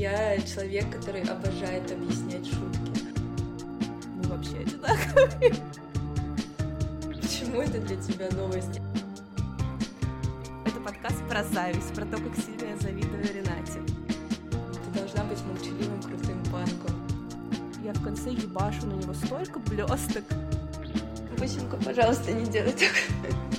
Я человек, который обожает объяснять шутки. Мы вообще одинаковые. Почему это для тебя новость? Это подкаст про зависть, про то, как сильно я завидую Ренате. Ты должна быть молчаливым, крутым панком. Я в конце ебашу на него столько блесток. Бусинка, пожалуйста, не делай так.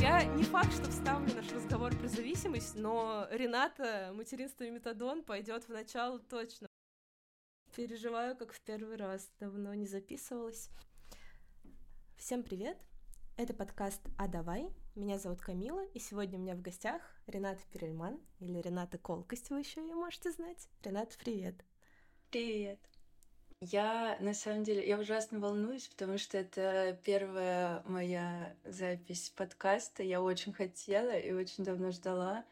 Я не факт, что вставлю наш разговор про зависимость, но Рената, материнство и метадон пойдет в начало точно. Переживаю, как в первый раз. Давно не записывалась. Всем привет! Это подкаст «А давай». Меня зовут Камила, и сегодня у меня в гостях Рената Перельман, или Рената Колкость, вы еще ее можете знать. Рената, привет! Привет. Я, на самом деле, я ужасно волнуюсь, потому что это первая моя запись подкаста. Я очень хотела и очень давно ждала.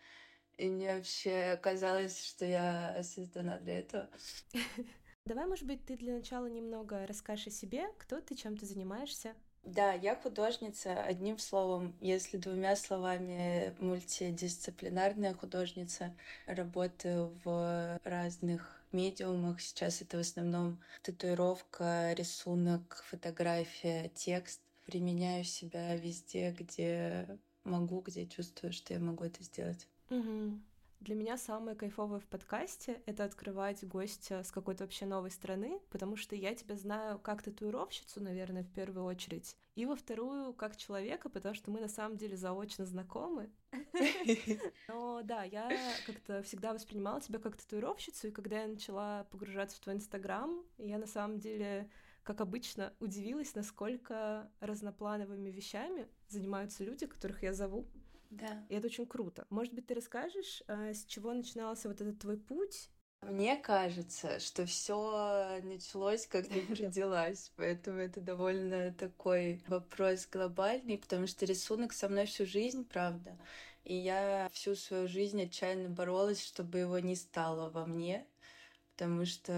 И мне вообще казалось, что я создана для этого. Давай, может быть, ты для начала немного расскажешь о себе, кто ты, чем ты занимаешься. Да, я художница, одним словом, если двумя словами, мультидисциплинарная художница. Работаю в разных медиумах. Сейчас это в основном татуировка, рисунок, фотография, текст. Применяю себя везде, где могу, где чувствую, что я могу это сделать. Угу. Для меня самое кайфовое в подкасте — это открывать гостя с какой-то вообще новой страны, потому что я тебя знаю как татуировщицу, наверное, в первую очередь, и во вторую — как человека, потому что мы на самом деле заочно знакомы. Но да, я как-то всегда воспринимала тебя как татуировщицу, и когда я начала погружаться в твой Инстаграм, я на самом деле как обычно, удивилась, насколько разноплановыми вещами занимаются люди, которых я зову. Да. И это очень круто. Может быть, ты расскажешь, а, с чего начинался вот этот твой путь? Мне кажется, что все началось, когда я родилась, поэтому это довольно такой вопрос глобальный, потому что рисунок со мной всю жизнь, правда, и я всю свою жизнь отчаянно боролась, чтобы его не стало во мне, потому что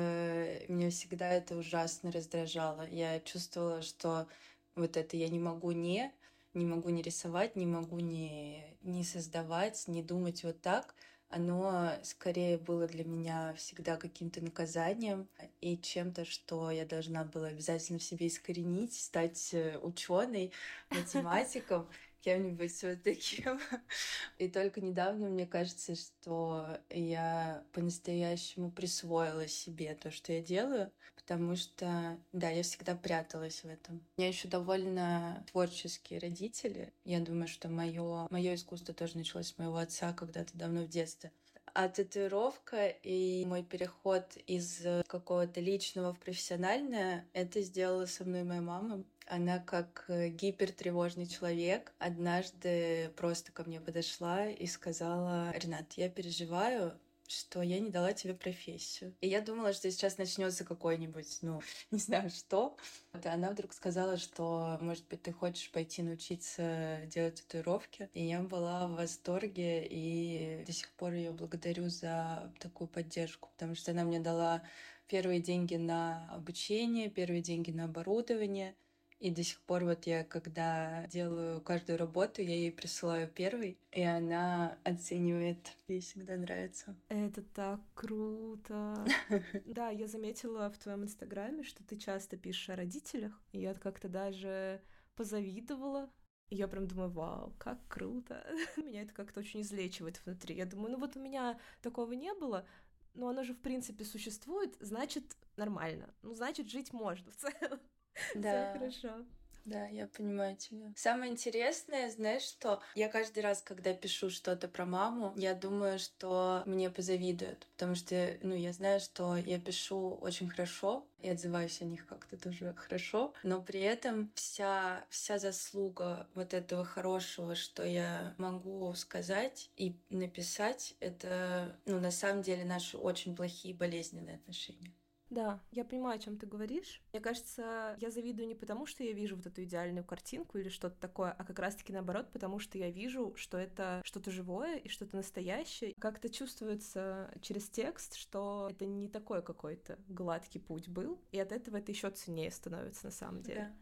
меня всегда это ужасно раздражало. Я чувствовала, что вот это я не могу не, не могу не рисовать, не могу не, не создавать, не думать вот так, оно скорее было для меня всегда каким-то наказанием и чем-то, что я должна была обязательно в себе искоренить, стать э, ученой, математиком кем-нибудь вот таким. И только недавно мне кажется, что я по-настоящему присвоила себе то, что я делаю, потому что, да, я всегда пряталась в этом. У меня еще довольно творческие родители. Я думаю, что мое мое искусство тоже началось с моего отца когда-то давно в детстве. А татуировка и мой переход из какого-то личного в профессиональное, это сделала со мной моя мама. Она как э, гипертревожный человек однажды просто ко мне подошла и сказала, Ренат, я переживаю, что я не дала тебе профессию. И я думала, что сейчас начнется какой-нибудь, ну, не знаю что. Вот, она вдруг сказала, что, может быть, ты хочешь пойти научиться делать татуировки. И я была в восторге, и до сих пор ее благодарю за такую поддержку, потому что она мне дала первые деньги на обучение, первые деньги на оборудование — и до сих пор вот я, когда делаю каждую работу, я ей присылаю первый, и она оценивает. Ей всегда нравится. Это так круто. Да, я заметила в твоем инстаграме, что ты часто пишешь о родителях. И я как-то даже позавидовала. И я прям думаю, вау, как круто. Меня это как-то очень излечивает внутри. Я думаю, ну вот у меня такого не было, но оно же в принципе существует, значит нормально. Ну, значит, жить можно в целом. Да. Все хорошо. Да, я понимаю тебя. Самое интересное, знаешь, что я каждый раз, когда пишу что-то про маму, я думаю, что мне позавидуют, потому что, ну, я знаю, что я пишу очень хорошо и отзываюсь о них как-то тоже хорошо, но при этом вся, вся заслуга вот этого хорошего, что я могу сказать и написать, это, ну, на самом деле наши очень плохие болезненные отношения. Да, я понимаю, о чем ты говоришь. Мне кажется, я завидую не потому, что я вижу вот эту идеальную картинку или что-то такое, а как раз-таки наоборот, потому что я вижу, что это что-то живое и что-то настоящее. Как-то чувствуется через текст, что это не такой какой-то гладкий путь был, и от этого это еще ценнее становится на самом деле.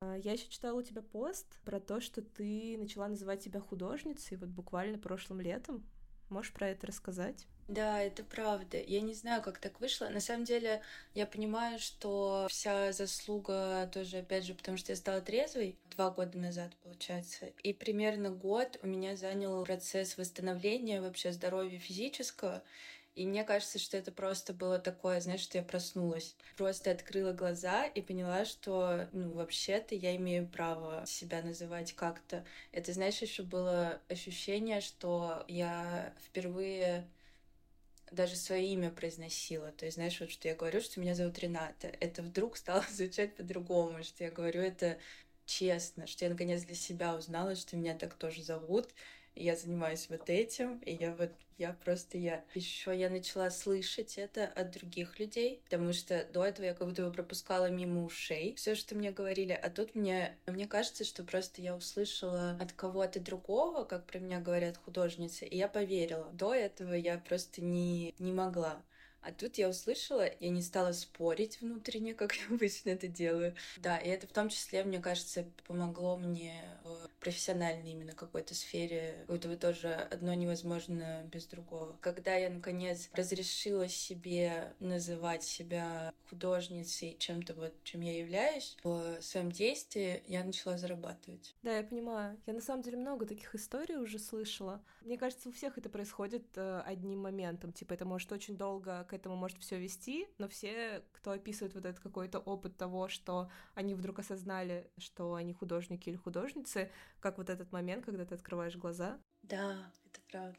Да. Я еще читала у тебя пост про то, что ты начала называть себя художницей вот буквально прошлым летом. Можешь про это рассказать? Да, это правда. Я не знаю, как так вышло. На самом деле, я понимаю, что вся заслуга тоже, опять же, потому что я стала трезвой два года назад, получается. И примерно год у меня занял процесс восстановления вообще здоровья физического. И мне кажется, что это просто было такое, знаешь, что я проснулась. Просто открыла глаза и поняла, что, ну, вообще-то я имею право себя называть как-то. Это, знаешь, еще было ощущение, что я впервые даже свое имя произносила. То есть, знаешь, вот что я говорю, что меня зовут Рената. Это вдруг стало звучать по-другому, что я говорю это честно, что я наконец для себя узнала, что меня так тоже зовут, я занимаюсь вот этим, и я вот я просто я. Еще я начала слышать это от других людей, потому что до этого я как будто бы пропускала мимо ушей все, что мне говорили, а тут мне, мне кажется, что просто я услышала от кого-то другого, как про меня говорят художницы, и я поверила. До этого я просто не, не могла. А тут я услышала, я не стала спорить внутренне, как я обычно это делаю. Да, и это в том числе, мне кажется, помогло мне в профессиональной именно какой-то сфере. Это тоже одно невозможно без другого. Когда я, наконец, разрешила себе называть себя художницей, чем-то вот, чем я являюсь, в своем действии я начала зарабатывать. Да, я понимаю. Я на самом деле много таких историй уже слышала. Мне кажется, у всех это происходит э, одним моментом. Типа, это может очень долго к этому может все вести, но все, кто описывает вот этот какой-то опыт того, что они вдруг осознали, что они художники или художницы, как вот этот момент, когда ты открываешь глаза. Да, это правда.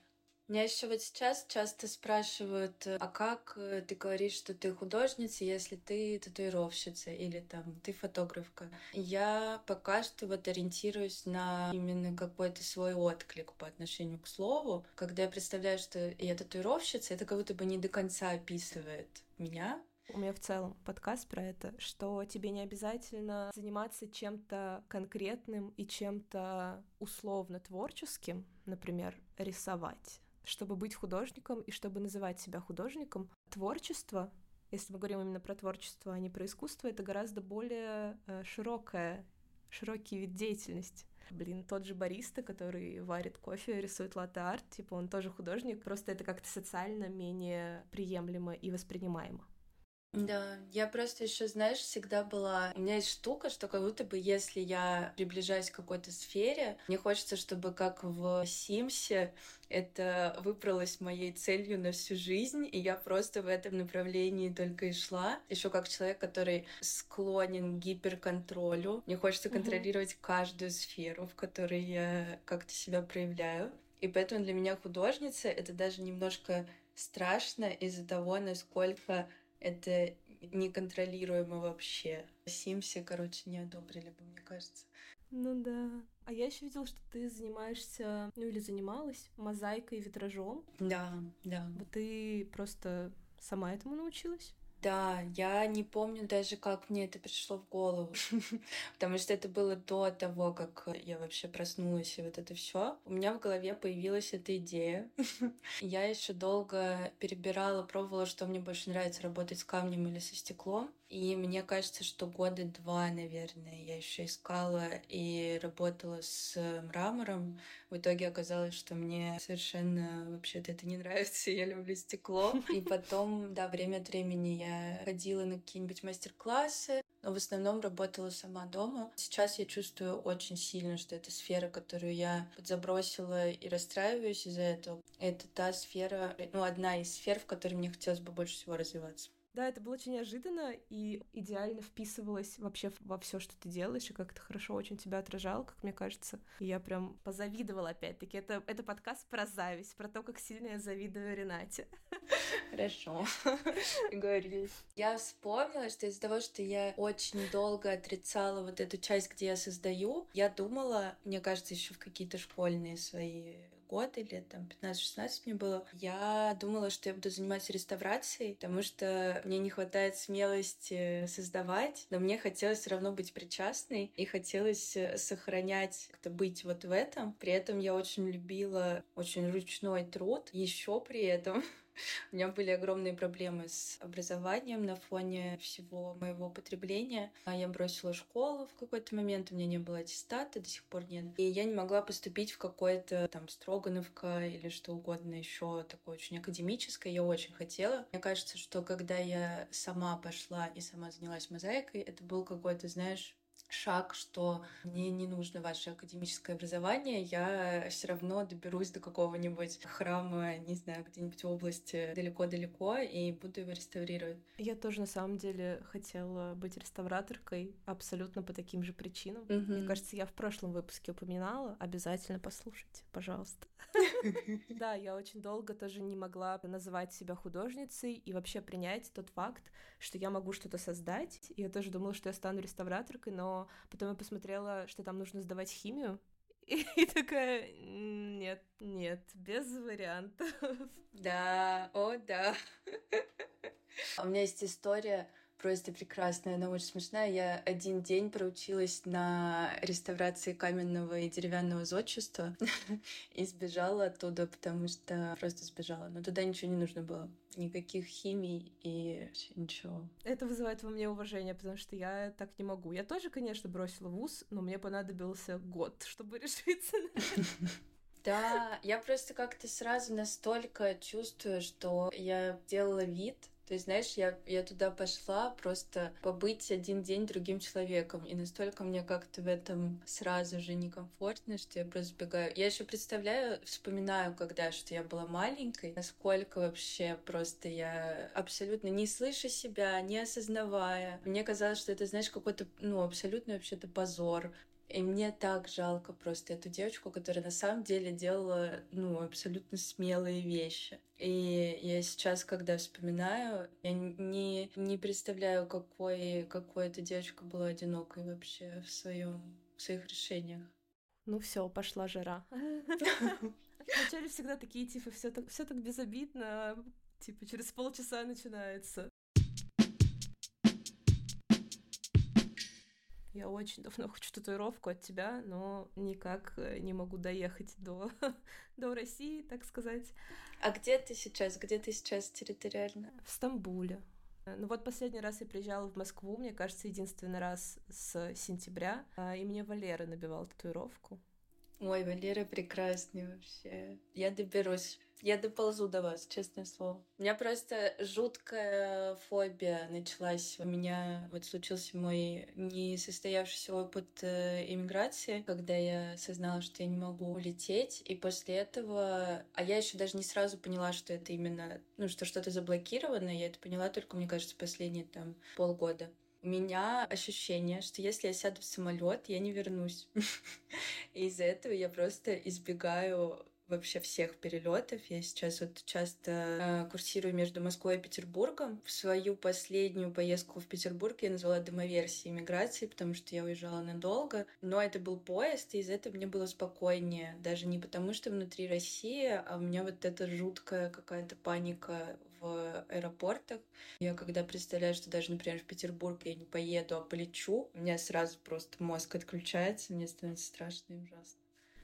Меня еще вот сейчас часто спрашивают, а как э, ты говоришь, что ты художница, если ты татуировщица или там ты фотографка? Я пока что вот ориентируюсь на именно какой-то свой отклик по отношению к слову. Когда я представляю, что я татуировщица, это как будто бы не до конца описывает меня, у меня в целом подкаст про это, что тебе не обязательно заниматься чем-то конкретным и чем-то условно творческим, например, рисовать чтобы быть художником и чтобы называть себя художником. Творчество, если мы говорим именно про творчество, а не про искусство, это гораздо более э, широкая, широкий вид деятельности. Блин, тот же бариста, который варит кофе, рисует латте-арт, типа он тоже художник, просто это как-то социально менее приемлемо и воспринимаемо. Да, я просто еще, знаешь, всегда была... У меня есть штука, что как будто бы если я приближаюсь к какой-то сфере, мне хочется, чтобы как в Симсе это выбралось моей целью на всю жизнь, и я просто в этом направлении только и шла. Еще как человек, который склонен к гиперконтролю. Мне хочется контролировать mm-hmm. каждую сферу, в которой я как-то себя проявляю. И поэтому для меня художница — это даже немножко страшно из-за того, насколько это неконтролируемо вообще. Симси, короче, не одобрили бы, мне кажется. Ну да. А я еще видела, что ты занимаешься, ну или занималась мозаикой и витражом. Да, да. Вот ты просто сама этому научилась? Да, я не помню даже, как мне это пришло в голову, потому что это было до того, как я вообще проснулась и вот это все. У меня в голове появилась эта идея. я еще долго перебирала, пробовала, что мне больше нравится работать с камнем или со стеклом. И мне кажется, что года два, наверное, я еще искала и работала с мрамором. В итоге оказалось, что мне совершенно вообще-то это не нравится, я люблю стекло. И потом, да, время от времени я ходила на какие-нибудь мастер-классы, но в основном работала сама дома. Сейчас я чувствую очень сильно, что это сфера, которую я подзабросила и расстраиваюсь из-за этого. Это та сфера, ну, одна из сфер, в которой мне хотелось бы больше всего развиваться. Да, это было очень неожиданно и идеально вписывалось вообще во все, что ты делаешь, и как это хорошо очень тебя отражал, как мне кажется. И я прям позавидовала опять-таки. Это, это подкаст про зависть, про то, как сильно я завидую Ренате. Хорошо. Говорили. Я вспомнила, что из-за того, что я очень долго отрицала вот эту часть, где я создаю, я думала, мне кажется, еще в какие-то школьные свои год или там 15-16 мне было, я думала, что я буду заниматься реставрацией, потому что мне не хватает смелости создавать, но мне хотелось все равно быть причастной и хотелось э, сохранять, как-то быть вот в этом. При этом я очень любила очень ручной труд. Еще при этом У меня были огромные проблемы с образованием на фоне всего моего потребления. А я бросила школу в какой-то момент, у меня не было аттестата, до сих пор нет. И я не могла поступить в какое-то там Строгановка или что угодно еще такое очень академическое. Я очень хотела. Мне кажется, что когда я сама пошла и сама занялась мозаикой, это был какой-то, знаешь, шаг, что мне не нужно ваше академическое образование, я все равно доберусь до какого-нибудь храма, не знаю, где-нибудь в области далеко-далеко и буду его реставрировать. Я тоже на самом деле хотела быть реставраторкой абсолютно по таким же причинам. Mm-hmm. Мне кажется, я в прошлом выпуске упоминала. Обязательно послушайте, пожалуйста. Да, я очень долго тоже не могла называть себя художницей и вообще принять тот факт, что я могу что-то создать. Я тоже думала, что я стану реставраторкой, но потом я посмотрела, что там нужно сдавать химию, и такая, нет, нет, без вариантов. Да, о, да. У меня есть история просто прекрасная, она очень смешная. Я один день проучилась на реставрации каменного и деревянного зодчества и сбежала оттуда, потому что просто сбежала. Но туда ничего не нужно было. Никаких химий и ничего. Это вызывает во мне уважение, потому что я так не могу. Я тоже, конечно, бросила вуз, но мне понадобился год, чтобы решиться на Да, я просто как-то сразу настолько чувствую, что я делала вид, то есть, знаешь, я, я туда пошла просто побыть один день другим человеком. И настолько мне как-то в этом сразу же некомфортно, что я просто сбегаю. Я еще представляю, вспоминаю, когда что я была маленькой, насколько вообще просто я абсолютно не слыша себя, не осознавая. Мне казалось, что это, знаешь, какой-то, ну, абсолютно вообще-то позор. И мне так жалко просто эту девочку, которая на самом деле делала, ну, абсолютно смелые вещи. И я сейчас, когда вспоминаю, я не, не представляю, какой, какой эта девочка была одинокой вообще в, своем, в своих решениях. Ну все, пошла жара. Вначале всегда такие, типа, все так, все так безобидно, типа, через полчаса начинается. Я очень давно хочу татуировку от тебя, но никак э, не могу доехать до, до России, так сказать. А где ты сейчас? Где ты сейчас территориально? В Стамбуле. Ну вот последний раз я приезжала в Москву, мне кажется, единственный раз с сентября, а, и мне Валера набивал татуировку. Ой, Валера прекрасный вообще. Я доберусь. Я доползу до вас, честное слово. У меня просто жуткая фобия началась. У меня вот случился мой несостоявшийся опыт э, иммиграции, когда я осознала, что я не могу улететь. И после этого... А я еще даже не сразу поняла, что это именно... Ну, что что-то заблокировано. Я это поняла только, мне кажется, последние там полгода. У меня ощущение, что если я сяду в самолет, я не вернусь. И из-за этого я просто избегаю вообще всех перелетов. Я сейчас вот часто э, курсирую между Москвой и Петербургом. В свою последнюю поездку в Петербург я назвала домоверсией миграции, потому что я уезжала надолго. Но это был поезд, и из-за этого мне было спокойнее. Даже не потому, что внутри России, а у меня вот эта жуткая какая-то паника в аэропортах. Я когда представляю, что даже, например, в Петербург я не поеду, а полечу, у меня сразу просто мозг отключается, мне становится страшно и ужасно.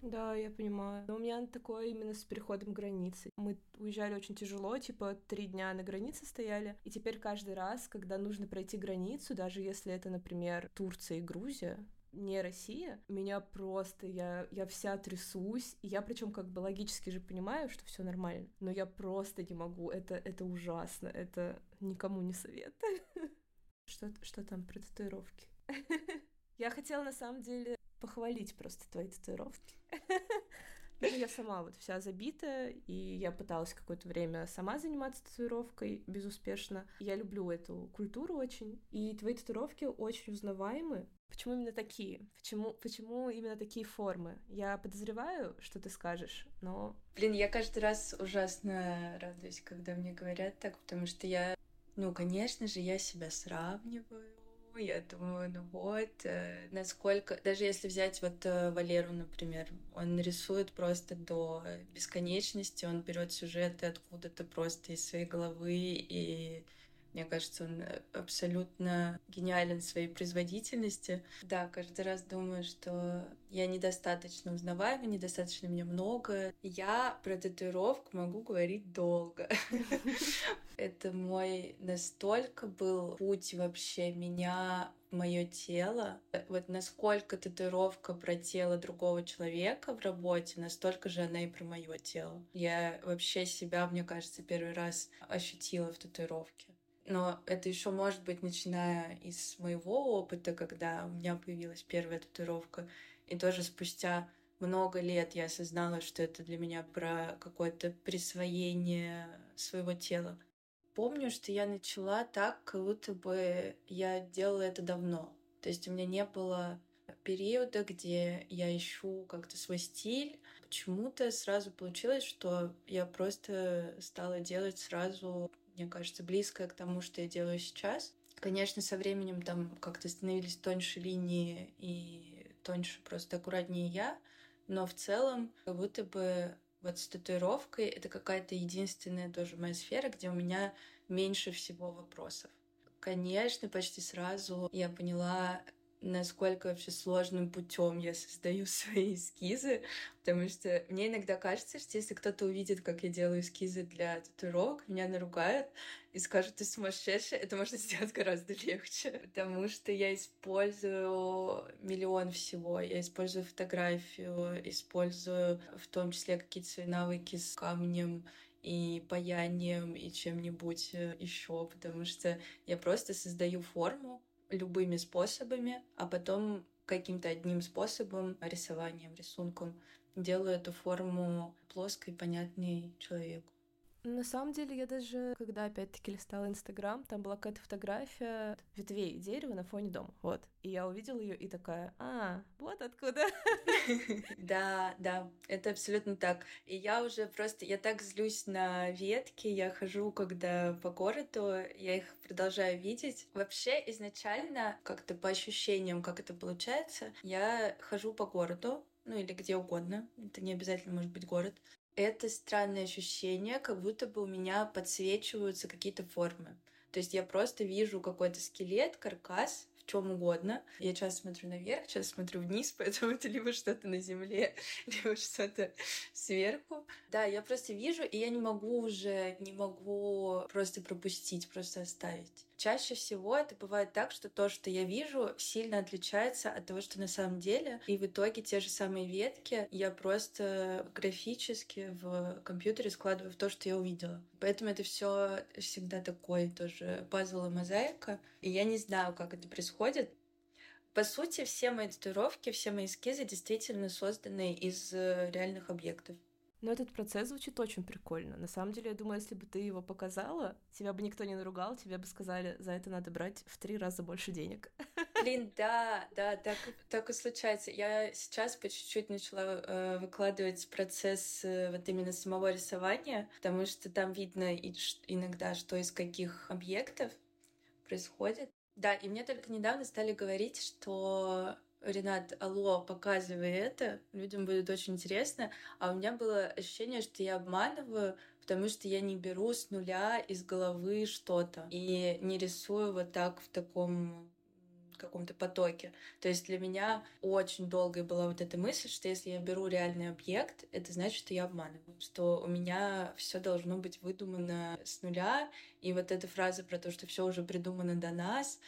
Да, я понимаю. Но у меня такое именно с переходом границы. Мы уезжали очень тяжело, типа три дня на границе стояли, и теперь каждый раз, когда нужно пройти границу, даже если это, например, Турция и Грузия, не Россия, меня просто, я, я вся трясусь, и я причем как бы логически же понимаю, что все нормально, но я просто не могу, это, это ужасно, это никому не советую. Что, что там про татуировки? Я хотела на самом деле похвалить просто твои татуировки. Ну, я сама вот вся забитая, и я пыталась какое-то время сама заниматься татуировкой безуспешно. Я люблю эту культуру очень, и твои татуировки очень узнаваемы. Почему именно такие? Почему, почему именно такие формы? Я подозреваю, что ты скажешь, но... Блин, я каждый раз ужасно радуюсь, когда мне говорят так, потому что я, ну, конечно же, я себя сравниваю я думаю, ну вот, э, насколько, даже если взять вот э, Валеру, например, он рисует просто до бесконечности, он берет сюжеты откуда-то просто из своей головы и Мне кажется, он э, абсолютно гениален в своей производительности. Да, каждый раз думаю, что я недостаточно узнаваема, недостаточно меня много. Я про татуировку могу говорить долго. Это мой настолько был путь вообще меня мое тело. Вот насколько татуировка про тело другого человека в работе, настолько же она и про мое тело. Я вообще себя, мне кажется, первый раз ощутила в татуировке. Но это еще может быть, начиная из моего опыта, когда у меня появилась первая татуировка, и тоже спустя много лет я осознала, что это для меня про какое-то присвоение своего тела. Помню, что я начала так, как будто бы я делала это давно. То есть у меня не было периода, где я ищу как-то свой стиль. Почему-то сразу получилось, что я просто стала делать сразу мне кажется, близкое к тому, что я делаю сейчас. Конечно, со временем там как-то становились тоньше линии и тоньше просто аккуратнее я, но в целом как будто бы вот с татуировкой это какая-то единственная тоже моя сфера, где у меня меньше всего вопросов. Конечно, почти сразу я поняла, насколько вообще сложным путем я создаю свои эскизы, потому что мне иногда кажется, что если кто-то увидит, как я делаю эскизы для татуировок, меня наругают и скажут, ты сумасшедшая, это можно сделать гораздо легче, потому что я использую миллион всего, я использую фотографию, использую в том числе какие-то свои навыки с камнем, и паянием, и чем-нибудь э, еще, потому что я просто создаю форму, любыми способами, а потом каким-то одним способом, рисованием, рисунком, делаю эту форму плоской, понятной человеку. На самом деле, я даже, когда опять-таки листала Инстаграм, там была какая-то фотография ветвей дерева на фоне дома. Вот. И я увидела ее и такая, а, вот откуда. Да, да, это абсолютно так. И я уже просто, я так злюсь на ветки, я хожу, когда по городу, я их продолжаю видеть. Вообще, изначально, как-то по ощущениям, как это получается, я хожу по городу, ну или где угодно, это не обязательно может быть город, это странное ощущение, как будто бы у меня подсвечиваются какие-то формы. То есть я просто вижу какой-то скелет, каркас, в чем угодно. Я часто смотрю наверх, часто смотрю вниз, поэтому это либо что-то на земле, либо что-то сверху. Да, я просто вижу, и я не могу уже, не могу просто пропустить, просто оставить. Чаще всего это бывает так, что то, что я вижу, сильно отличается от того, что на самом деле. И в итоге те же самые ветки я просто графически в компьютере складываю в то, что я увидела. Поэтому это все всегда такой тоже пазл и мозаика. И я не знаю, как это происходит. По сути, все мои татуировки, все мои эскизы действительно созданы из э, реальных объектов. Но этот процесс звучит очень прикольно. На самом деле, я думаю, если бы ты его показала, тебя бы никто не наругал, тебе бы сказали, за это надо брать в три раза больше денег. Блин, да, да, так, так и случается. Я сейчас по чуть-чуть начала э, выкладывать процесс э, вот именно самого рисования, потому что там видно и, иногда, что из каких объектов происходит. Да, и мне только недавно стали говорить, что Ренат, алло, показывай это, людям будет очень интересно. А у меня было ощущение, что я обманываю, потому что я не беру с нуля из головы что-то и не рисую вот так в таком каком-то потоке. То есть для меня очень долгой была вот эта мысль, что если я беру реальный объект, это значит, что я обманываю, что у меня все должно быть выдумано с нуля. И вот эта фраза про то, что все уже придумано до нас,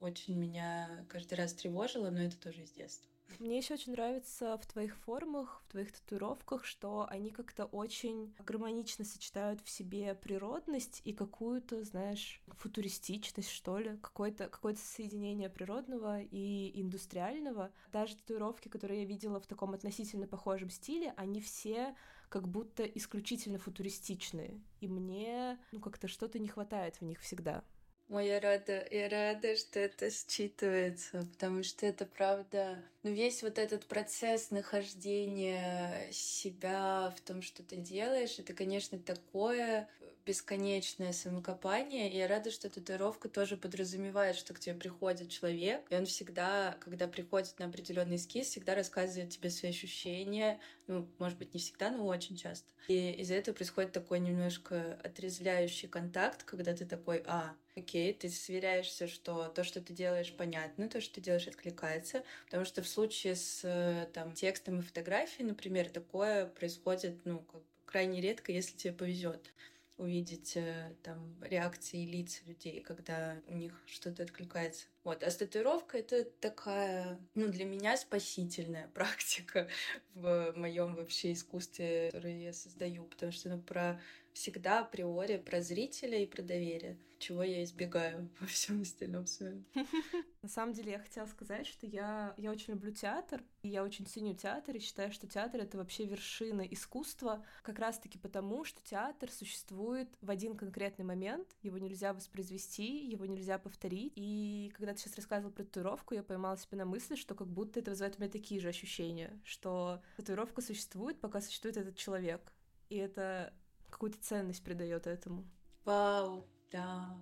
очень меня каждый раз тревожило, но это тоже из детства. Мне еще очень нравится в твоих формах, в твоих татуировках, что они как-то очень гармонично сочетают в себе природность и какую-то, знаешь, футуристичность, что ли, какое-то какое соединение природного и индустриального. Даже татуировки, которые я видела в таком относительно похожем стиле, они все как будто исключительно футуристичные. И мне, ну, как-то что-то не хватает в них всегда. Ой, я рада, я рада, что это считывается, потому что это правда. Но весь вот этот процесс нахождения себя в том, что ты делаешь, это, конечно, такое бесконечное самокопание. И я рада, что татуировка тоже подразумевает, что к тебе приходит человек, и он всегда, когда приходит на определенный эскиз, всегда рассказывает тебе свои ощущения. Ну, может быть, не всегда, но очень часто. И из-за этого происходит такой немножко отрезвляющий контакт, когда ты такой, а, окей, ты сверяешься, что то, что ты делаешь, понятно, то, что ты делаешь, откликается, потому что в случае с э, там, текстом и фотографией, например, такое происходит, ну, как крайне редко, если тебе повезет увидеть э, там реакции лиц людей, когда у них что-то откликается. Вот. А с татуировкой это такая, ну, для меня спасительная практика в моем вообще искусстве, которое я создаю, потому что ну, про всегда априори про зрителя и про доверие, чего я избегаю во всем остальном своем. На самом деле я хотела сказать, что я, я очень люблю театр, и я очень ценю театр, и считаю, что театр — это вообще вершина искусства, как раз-таки потому, что театр существует в один конкретный момент, его нельзя воспроизвести, его нельзя повторить, и когда ты сейчас рассказывал про татуировку, я поймала себя на мысли, что как будто это вызывает у меня такие же ощущения, что татуировка существует, пока существует этот человек, и это какую-то ценность придает этому. Вау, да,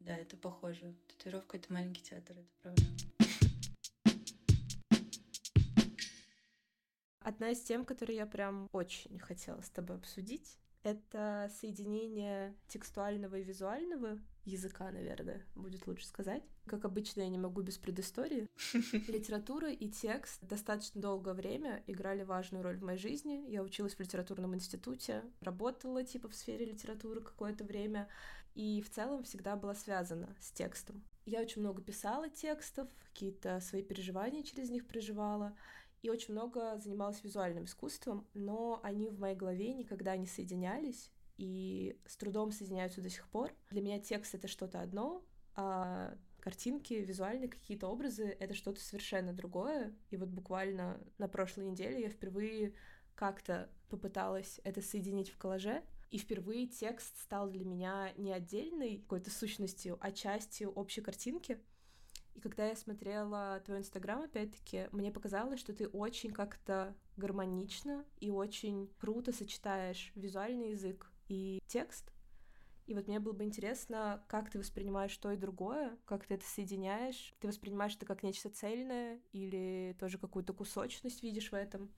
да, это похоже. Татуировка — это маленький театр, это правда. Одна из тем, которые я прям очень хотела с тобой обсудить, это соединение текстуального и визуального языка, наверное, будет лучше сказать. Как обычно, я не могу без предыстории. Литература и текст достаточно долгое время играли важную роль в моей жизни. Я училась в литературном институте, работала типа в сфере литературы какое-то время, и в целом всегда была связана с текстом. Я очень много писала текстов, какие-то свои переживания через них проживала, и очень много занималась визуальным искусством, но они в моей голове никогда не соединялись, и с трудом соединяются до сих пор. Для меня текст — это что-то одно, а картинки, визуальные какие-то образы — это что-то совершенно другое. И вот буквально на прошлой неделе я впервые как-то попыталась это соединить в коллаже, и впервые текст стал для меня не отдельной какой-то сущностью, а частью общей картинки. И когда я смотрела твой инстаграм, опять-таки, мне показалось, что ты очень как-то гармонично и очень круто сочетаешь визуальный язык и текст. И вот мне было бы интересно, как ты воспринимаешь то и другое, как ты это соединяешь. Ты воспринимаешь это как нечто цельное или тоже какую-то кусочность видишь в этом?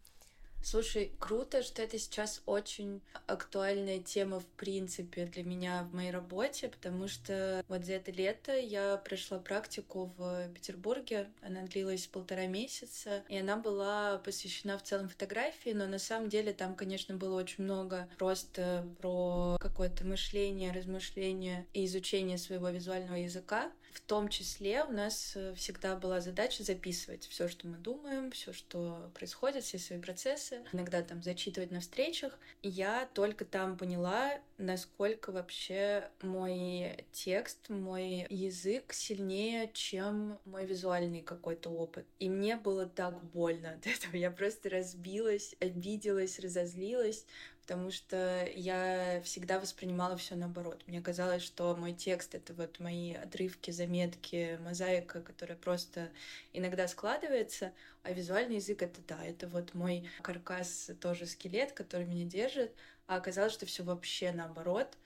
Слушай, круто, что это сейчас очень актуальная тема в принципе для меня в моей работе, потому что вот за это лето я прошла практику в Петербурге. Она длилась полтора месяца, и она была посвящена в целом фотографии, но на самом деле там, конечно, было очень много просто про какое-то мышление, размышление и изучение своего визуального языка. В том числе у нас всегда была задача записывать все, что мы думаем, все, что происходит, все свои процессы иногда там зачитывать на встречах. Я только там поняла, насколько вообще мой текст, мой язык сильнее, чем мой визуальный какой-то опыт. И мне было так больно от этого. Я просто разбилась, обиделась, разозлилась, потому что я всегда воспринимала все наоборот. Мне казалось, что мой текст — это вот мои отрывки, заметки, мозаика, которая просто иногда складывается, а визуальный язык — это да, это вот мой каркас, тоже скелет, который меня держит, а оказалось, что все вообще наоборот.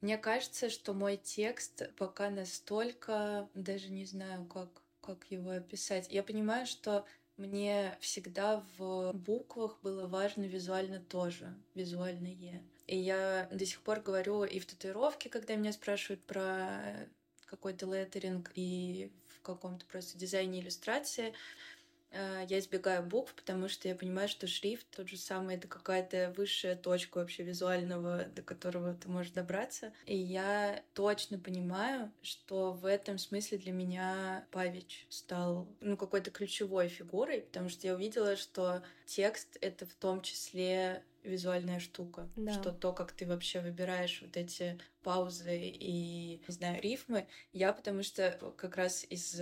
Мне кажется, что мой текст пока настолько, даже не знаю, как, как его описать. Я понимаю, что мне всегда в буквах было важно визуально тоже, визуальное. И я до сих пор говорю и в татуировке, когда меня спрашивают про какой-то леттеринг, и в каком-то просто дизайне иллюстрации, я избегаю букв, потому что я понимаю, что шрифт тот же самый, это какая-то высшая точка вообще визуального, до которого ты можешь добраться. И я точно понимаю, что в этом смысле для меня Павич стал ну, какой-то ключевой фигурой, потому что я увидела, что текст — это в том числе визуальная штука, да. что то, как ты вообще выбираешь вот эти паузы и, не знаю, рифмы, я потому что как раз из,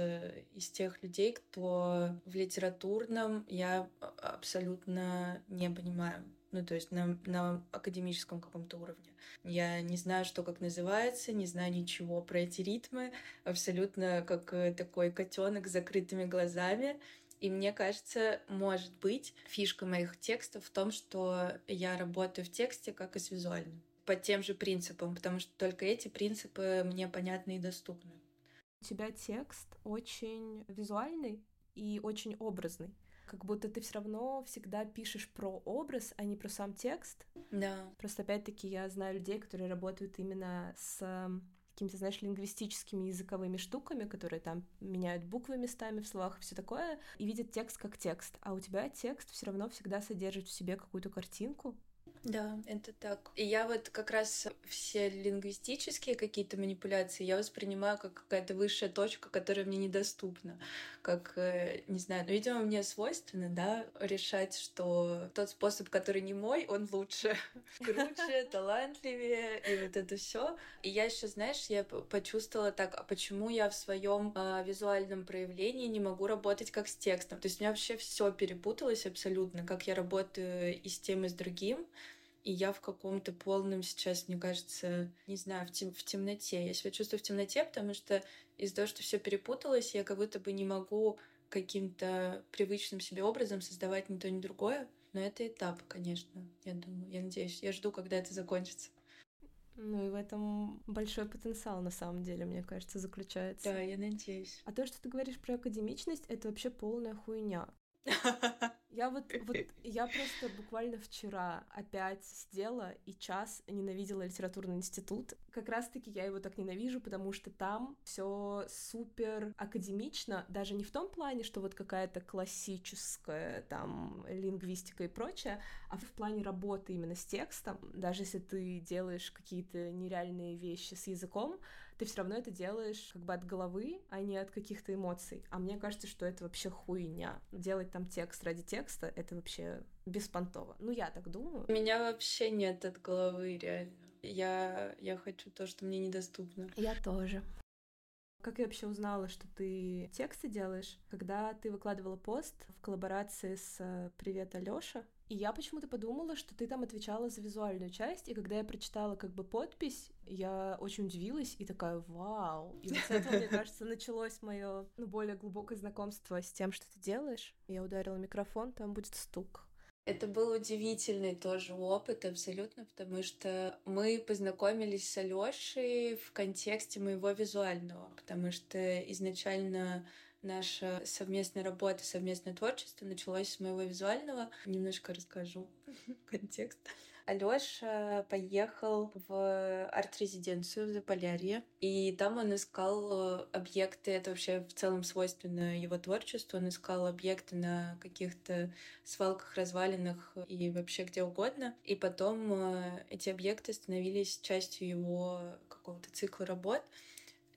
из тех людей, кто в литературном, я абсолютно не понимаю. Ну, то есть на, на академическом каком-то уровне. Я не знаю, что как называется, не знаю ничего про эти ритмы, абсолютно как такой котенок с закрытыми глазами. И мне кажется, может быть, фишка моих текстов в том, что я работаю в тексте как и с визуальным. По тем же принципам, потому что только эти принципы мне понятны и доступны. У тебя текст очень визуальный и очень образный. Как будто ты все равно всегда пишешь про образ, а не про сам текст. Да. Просто опять-таки я знаю людей, которые работают именно с какими-то, знаешь, лингвистическими языковыми штуками, которые там меняют буквы местами в словах и все такое, и видят текст как текст. А у тебя текст все равно всегда содержит в себе какую-то картинку, да, это так. И я вот как раз все лингвистические какие-то манипуляции я воспринимаю как какая-то высшая точка, которая мне недоступна. Как, э, не знаю, ну, видимо, мне свойственно, да, решать, что тот способ, который не мой, он лучше, круче, талантливее, и вот это все. И я еще, знаешь, я почувствовала так, а почему я в своем э, визуальном проявлении не могу работать как с текстом? То есть у меня вообще все перепуталось абсолютно, как я работаю и с тем, и с другим и я в каком-то полном сейчас, мне кажется, не знаю, в, тем, в темноте. Я себя чувствую в темноте, потому что из-за того, что все перепуталось, я как будто бы не могу каким-то привычным себе образом создавать ни то, ни другое. Но это этап, конечно, я думаю, я надеюсь. Я жду, когда это закончится. Ну и в этом большой потенциал, на самом деле, мне кажется, заключается. Да, я надеюсь. А то, что ты говоришь про академичность, это вообще полная хуйня. Я вот, вот, я просто буквально вчера опять сидела и час ненавидела литературный институт. Как раз-таки я его так ненавижу, потому что там все супер академично, даже не в том плане, что вот какая-то классическая там лингвистика и прочее, а в плане работы именно с текстом. Даже если ты делаешь какие-то нереальные вещи с языком, ты все равно это делаешь как бы от головы, а не от каких-то эмоций. А мне кажется, что это вообще хуйня. Делать там текст ради текста — это вообще беспонтово. Ну, я так думаю. У меня вообще нет от головы, реально. Я, я хочу то, что мне недоступно. Я тоже. Как я вообще узнала, что ты тексты делаешь? Когда ты выкладывала пост в коллаборации с э, «Привет, Алёша», и я почему-то подумала, что ты там отвечала за визуальную часть, и когда я прочитала как бы подпись, я очень удивилась и такая, вау. И вот с этого, мне кажется, началось мое ну, более глубокое знакомство с тем, что ты делаешь. Я ударила микрофон, там будет стук. Это был удивительный тоже опыт абсолютно, потому что мы познакомились с Алёшей в контексте моего визуального, потому что изначально наша совместная работа, совместное творчество началось с моего визуального. Немножко расскажу контекст. Алёша поехал в арт-резиденцию в Заполярье, и там он искал объекты, это вообще в целом свойственно его творчеству, он искал объекты на каких-то свалках, развалинах и вообще где угодно, и потом э, эти объекты становились частью его какого-то цикла работ,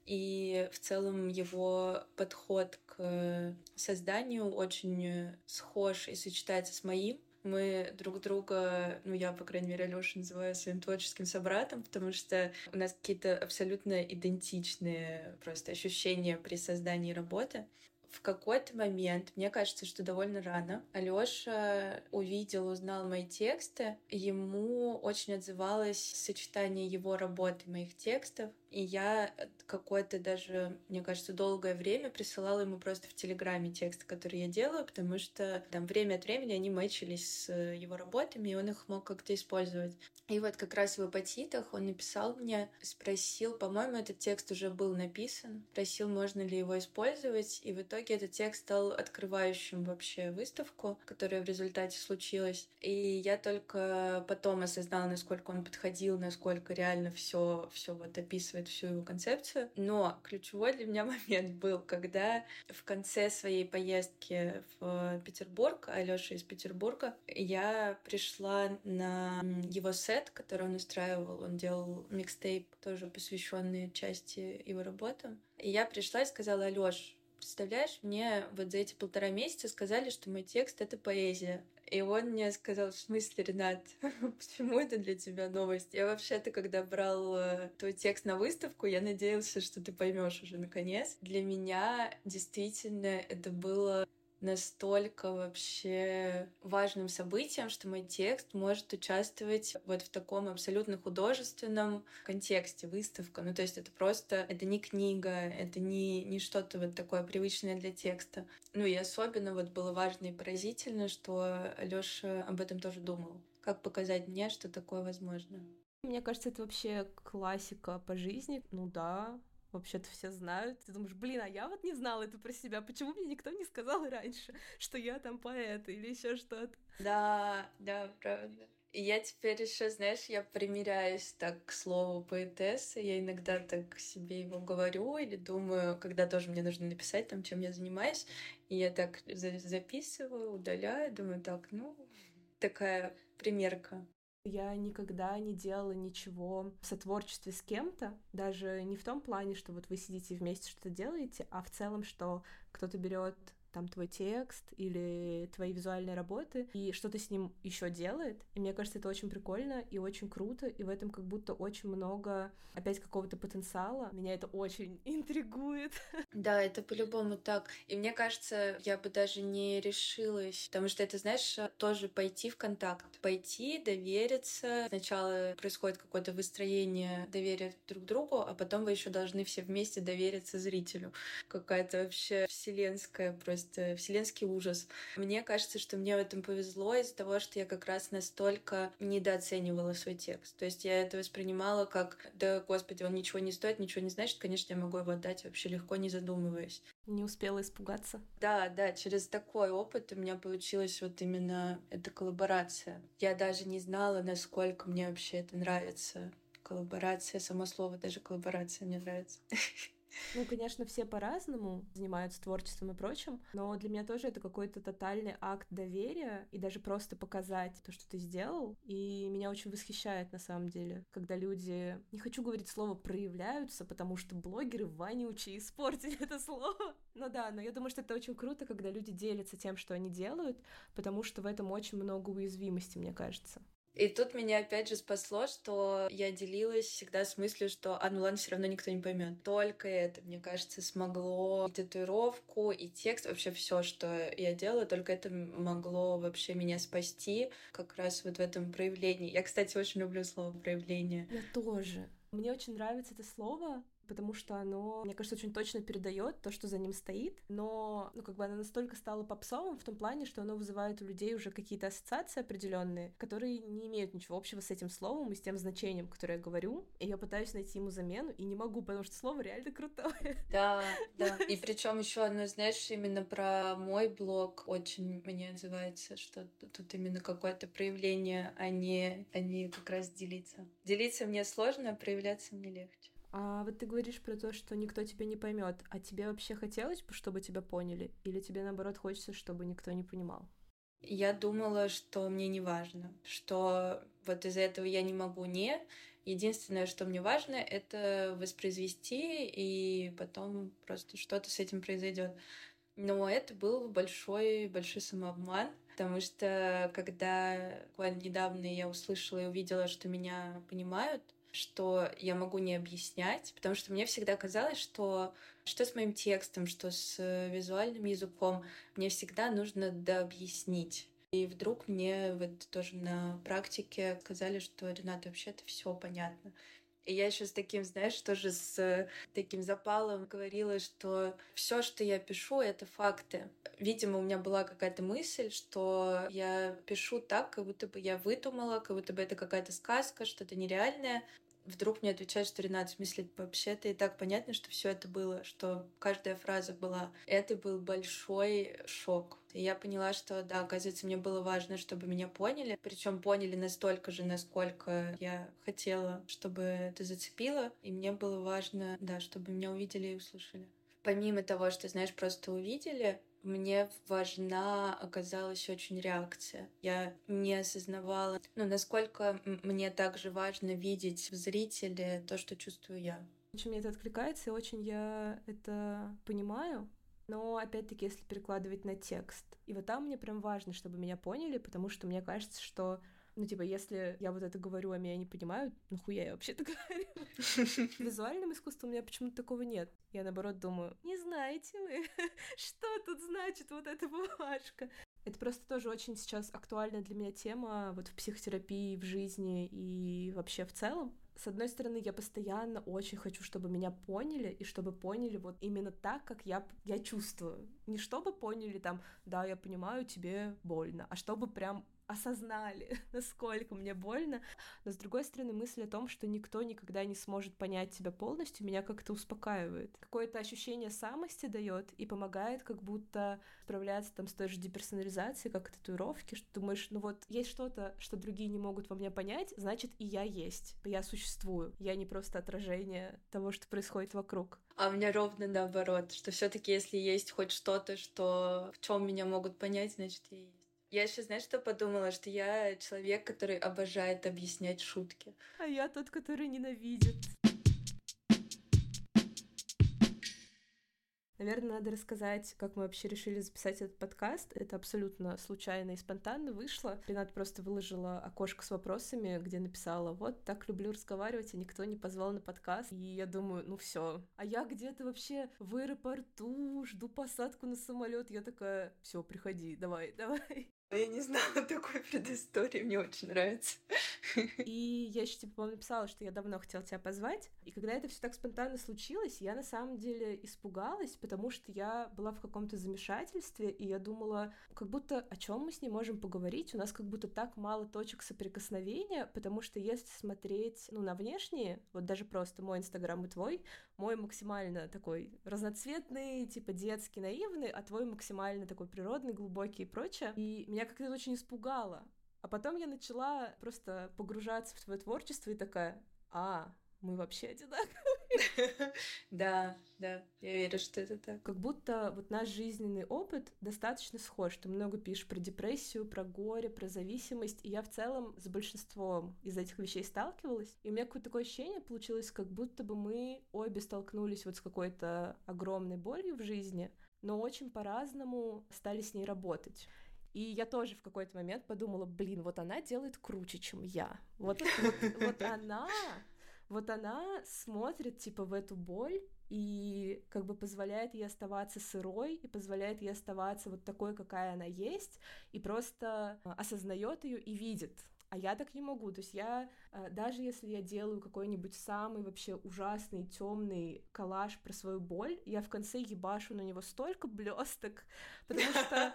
и в целом его подход к созданию очень схож и сочетается с моим. Мы друг друга, ну я, по крайней мере, Алёшу называю своим творческим собратом, потому что у нас какие-то абсолютно идентичные просто ощущения при создании работы в какой-то момент, мне кажется, что довольно рано, Алёша увидел, узнал мои тексты. Ему очень отзывалось сочетание его работы и моих текстов. И я какое-то даже, мне кажется, долгое время присылала ему просто в Телеграме тексты, которые я делаю, потому что там время от времени они мэчились с его работами, и он их мог как-то использовать. И вот как раз в апатитах он написал мне, спросил, по-моему, этот текст уже был написан, просил, можно ли его использовать, и в итоге этот текст стал открывающим вообще выставку, которая в результате случилась. И я только потом осознала, насколько он подходил, насколько реально все все вот описывает всю его концепцию. Но ключевой для меня момент был, когда в конце своей поездки в Петербург, Алёша из Петербурга, я пришла на его сет, который он устраивал. Он делал микстейп, тоже посвященный части его работам. И я пришла и сказала, Алёш, представляешь, мне вот за эти полтора месяца сказали, что мой текст — это поэзия. И он мне сказал, в смысле, Ренат, почему это для тебя новость? Я вообще-то, когда брал э, твой текст на выставку, я надеялся, что ты поймешь уже наконец. Для меня действительно это было настолько вообще важным событием, что мой текст может участвовать вот в таком абсолютно художественном контексте, выставка. Ну, то есть это просто, это не книга, это не, не что-то вот такое привычное для текста. Ну, и особенно вот было важно и поразительно, что Лёша об этом тоже думал. Как показать мне, что такое возможно? Мне кажется, это вообще классика по жизни. Ну да, вообще-то все знают. Ты думаешь, блин, а я вот не знала это про себя. Почему мне никто не сказал раньше, что я там поэт или еще что-то? Да, да, правда. И я теперь еще, знаешь, я примиряюсь так к слову поэтесса. Я иногда так себе его говорю или думаю, когда тоже мне нужно написать там, чем я занимаюсь. И я так записываю, удаляю, думаю, так, ну, такая примерка. Я никогда не делала ничего в сотворчестве с кем-то, даже не в том плане, что вот вы сидите вместе что-то делаете, а в целом, что кто-то берет там твой текст или твои визуальные работы, и что-то с ним еще делает. И мне кажется, это очень прикольно и очень круто, и в этом как будто очень много опять какого-то потенциала. Меня это очень интригует. Да, это по-любому так. И мне кажется, я бы даже не решилась, потому что это, знаешь, тоже пойти в контакт, пойти, довериться. Сначала происходит какое-то выстроение доверия друг другу, а потом вы еще должны все вместе довериться зрителю. Какая-то вообще вселенская просто просто вселенский ужас. Мне кажется, что мне в этом повезло из-за того, что я как раз настолько недооценивала свой текст. То есть я это воспринимала как, да, господи, он ничего не стоит, ничего не значит, конечно, я могу его отдать вообще легко, не задумываясь. Не успела испугаться. Да, да, через такой опыт у меня получилась вот именно эта коллаборация. Я даже не знала, насколько мне вообще это нравится. Коллаборация, само слово даже коллаборация мне нравится. Ну, конечно, все по-разному занимаются творчеством и прочим, но для меня тоже это какой-то тотальный акт доверия и даже просто показать то, что ты сделал. И меня очень восхищает на самом деле, когда люди, не хочу говорить слово проявляются, потому что блогеры вонючие испортили это слово. Ну да, но я думаю, что это очень круто, когда люди делятся тем, что они делают, потому что в этом очень много уязвимости, мне кажется. И тут меня опять же спасло, что я делилась всегда с мыслью, что а ну ладно, все равно никто не поймет. Только это, мне кажется, смогло и татуировку, и текст, вообще все, что я делаю, только это могло вообще меня спасти как раз вот в этом проявлении. Я, кстати, очень люблю слово проявление. Я тоже. Мне очень нравится это слово, потому что оно, мне кажется, очень точно передает то, что за ним стоит, но, ну, как бы оно настолько стало попсовым в том плане, что оно вызывает у людей уже какие-то ассоциации определенные, которые не имеют ничего общего с этим словом и с тем значением, которое я говорю, и я пытаюсь найти ему замену, и не могу, потому что слово реально крутое. Да, да, и причем еще одно, знаешь, именно про мой блог очень мне отзывается, что тут именно какое-то проявление, а не, а не как раз делиться. Делиться мне сложно, а проявляться мне легче. А вот ты говоришь про то, что никто тебя не поймет. А тебе вообще хотелось бы, чтобы тебя поняли? Или тебе наоборот хочется, чтобы никто не понимал? Я думала, что мне не важно, что вот из-за этого я не могу не. Единственное, что мне важно, это воспроизвести, и потом просто что-то с этим произойдет. Но это был большой, большой самообман, потому что когда буквально недавно я услышала и увидела, что меня понимают, что я могу не объяснять, потому что мне всегда казалось, что что с моим текстом, что с э, визуальным языком, мне всегда нужно дообъяснить. И вдруг мне вот тоже на практике сказали, что Рената, вообще-то все понятно. И я еще с таким, знаешь, тоже с таким запалом говорила, что все, что я пишу, это факты. Видимо, у меня была какая-то мысль, что я пишу так, как будто бы я выдумала, как будто бы это какая-то сказка, что-то нереальное вдруг мне отвечают, что Ренат, в смысле, вообще-то и так понятно, что все это было, что каждая фраза была. Это был большой шок. И я поняла, что да, оказывается, мне было важно, чтобы меня поняли. Причем поняли настолько же, насколько я хотела, чтобы это зацепило. И мне было важно, да, чтобы меня увидели и услышали. Помимо того, что, знаешь, просто увидели, мне важна оказалась очень реакция. Я не осознавала, ну, насколько мне также важно видеть в зрителе то, что чувствую я. Очень мне это откликается, и очень я это понимаю. Но опять-таки, если перекладывать на текст. И вот там мне прям важно, чтобы меня поняли, потому что мне кажется, что Ну, типа, если я вот это говорю, а меня не понимают, нахуя я вообще это говорю? Визуальным искусством у меня почему-то такого нет. Я, наоборот, думаю, не знаете вы, что тут значит вот эта бумажка? Это просто тоже очень сейчас актуальная для меня тема вот в психотерапии, в жизни и вообще в целом. С одной стороны, я постоянно очень хочу, чтобы меня поняли, и чтобы поняли вот именно так, как я, я чувствую. Не чтобы поняли там, да, я понимаю, тебе больно, а чтобы прям осознали, насколько мне больно. Но, с другой стороны, мысль о том, что никто никогда не сможет понять тебя полностью, меня как-то успокаивает. Какое-то ощущение самости дает и помогает как будто справляться там с той же деперсонализацией, как татуировки, что думаешь, ну вот есть что-то, что другие не могут во мне понять, значит и я есть, я существую, я не просто отражение того, что происходит вокруг. А у меня ровно наоборот, что все таки если есть хоть что-то, что в чем меня могут понять, значит есть. Я сейчас, знаешь, что подумала? Что я человек, который обожает объяснять шутки. А я тот, который ненавидит. Наверное, надо рассказать, как мы вообще решили записать этот подкаст. Это абсолютно случайно и спонтанно вышло. Ренат просто выложила окошко с вопросами, где написала, вот так люблю разговаривать, а никто не позвал на подкаст. И я думаю, ну все. А я где-то вообще в аэропорту, жду посадку на самолет. Я такая, все, приходи, давай, давай. Я не знала такой предыстории, мне очень нравится. И я еще, типа, вам написала, что я давно хотела тебя позвать. И когда это все так спонтанно случилось, я на самом деле испугалась, потому что я была в каком-то замешательстве, и я думала, как будто о чем мы с ней можем поговорить, у нас как будто так мало точек соприкосновения, потому что если смотреть, ну, на внешние, вот даже просто мой инстаграм и твой, мой максимально такой разноцветный, типа детский, наивный, а твой максимально такой природный, глубокий и прочее. И меня как-то это очень испугало. А потом я начала просто погружаться в твое творчество и такая, а, мы вообще одинаковые. Да, да, я верю, что это так. Как будто вот наш жизненный опыт достаточно схож. Ты много пишешь про депрессию, про горе, про зависимость, и я в целом с большинством из этих вещей сталкивалась. И у меня какое-то такое ощущение получилось, как будто бы мы обе столкнулись вот с какой-то огромной болью в жизни, но очень по-разному стали с ней работать. И я тоже в какой-то момент подумала, блин, вот она делает круче, чем я. Вот, вот, вот она вот она смотрит, типа, в эту боль и как бы позволяет ей оставаться сырой и позволяет ей оставаться вот такой, какая она есть, и просто а, осознает ее и видит, а я так не могу. То есть я, э, даже если я делаю какой-нибудь самый вообще ужасный, темный коллаж про свою боль, я в конце ебашу на него столько блесток, потому что,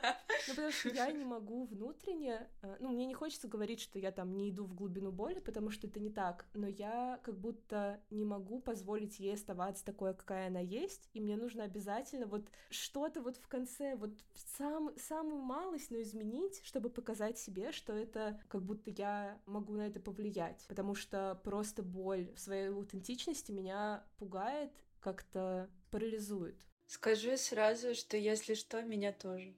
ну, потому что я не могу внутренне, э, ну, мне не хочется говорить, что я там не иду в глубину боли, потому что это не так, но я как будто не могу позволить ей оставаться такой, какая она есть, и мне нужно обязательно вот что-то вот в конце, вот сам, самую малость, но изменить, чтобы показать себе, что это как будто я я могу на это повлиять, потому что просто боль в своей аутентичности меня пугает, как-то парализует. Скажи сразу, что если что, меня тоже.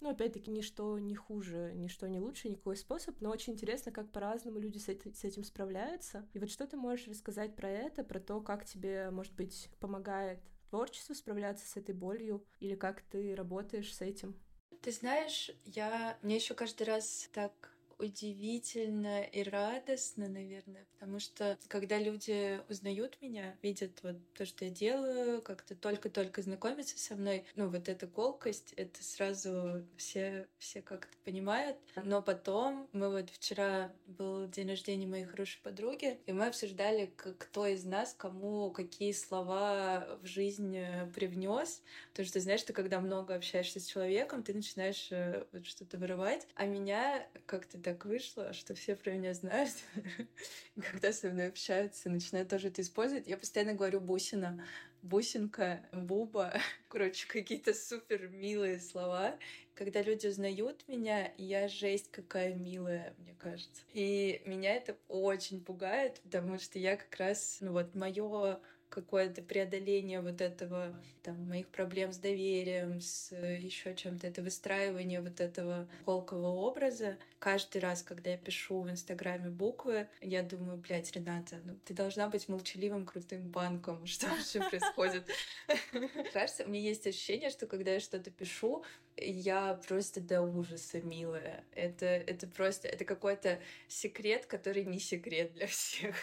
Ну, опять-таки, ничто не хуже, ничто не лучше, никакой способ, но очень интересно, как по-разному люди с, с этим справляются. И вот что ты можешь рассказать про это, про то, как тебе, может быть, помогает творчество справляться с этой болью, или как ты работаешь с этим? Ты знаешь, я... Мне еще каждый раз так удивительно и радостно, наверное, потому что когда люди узнают меня, видят вот то, что я делаю, как-то только-только знакомятся со мной, ну вот эта колкость, это сразу все, все как-то понимают. Но потом мы вот вчера был день рождения моей хорошей подруги, и мы обсуждали, кто из нас кому какие слова в жизнь привнес. Потому что, знаешь, ты когда много общаешься с человеком, ты начинаешь э, вот что-то вырывать. А меня как-то так вышло, что все про меня знают. И когда со мной общаются, начинают тоже это использовать. Я постоянно говорю бусина, бусинка, буба. Короче, какие-то супер милые слова. Когда люди узнают меня, я жесть какая милая, мне кажется. И меня это очень пугает, потому что я как раз, ну вот, мое какое-то преодоление вот этого, там, моих проблем с доверием, с еще чем-то, это выстраивание вот этого колкового образа. Каждый раз, когда я пишу в Инстаграме буквы, я думаю, блядь, Рената, ну ты должна быть молчаливым крутым банком. Что вообще происходит? Кажется, у меня есть ощущение, что когда я что-то пишу, Я просто до ужаса милая. Это, это просто, это какой-то секрет, который не секрет для всех.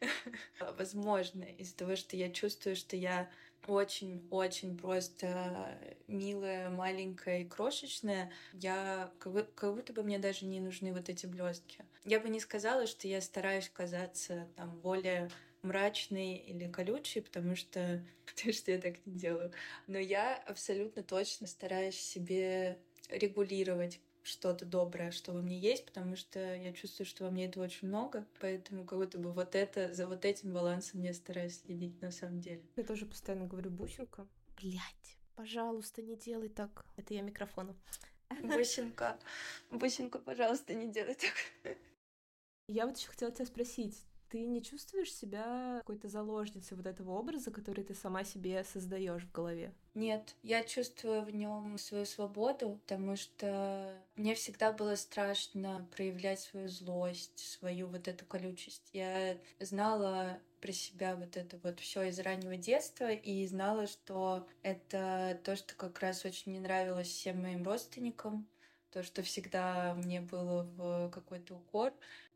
Возможно, из-за того, что я чувствую, что я очень-очень просто милая, маленькая и крошечная, я как, будто бы мне даже не нужны вот эти блестки. Я бы не сказала, что я стараюсь казаться там более мрачный или колючий, потому что, потому что я так не делаю. Но я абсолютно точно стараюсь себе регулировать что-то доброе, что во мне есть, потому что я чувствую, что во мне этого очень много, поэтому как будто бы вот это, за вот этим балансом я стараюсь следить на самом деле. Я тоже постоянно говорю бусинка. Блять, пожалуйста, не делай так. Это я микрофону. Бусинка, бусинка, пожалуйста, не делай так. Я вот еще хотела тебя спросить, ты не чувствуешь себя какой-то заложницей вот этого образа, который ты сама себе создаешь в голове? Нет, я чувствую в нем свою свободу, потому что мне всегда было страшно проявлять свою злость, свою вот эту колючесть. Я знала про себя вот это вот все из раннего детства и знала, что это то, что как раз очень не нравилось всем моим родственникам, то, что всегда мне было в какой-то укор.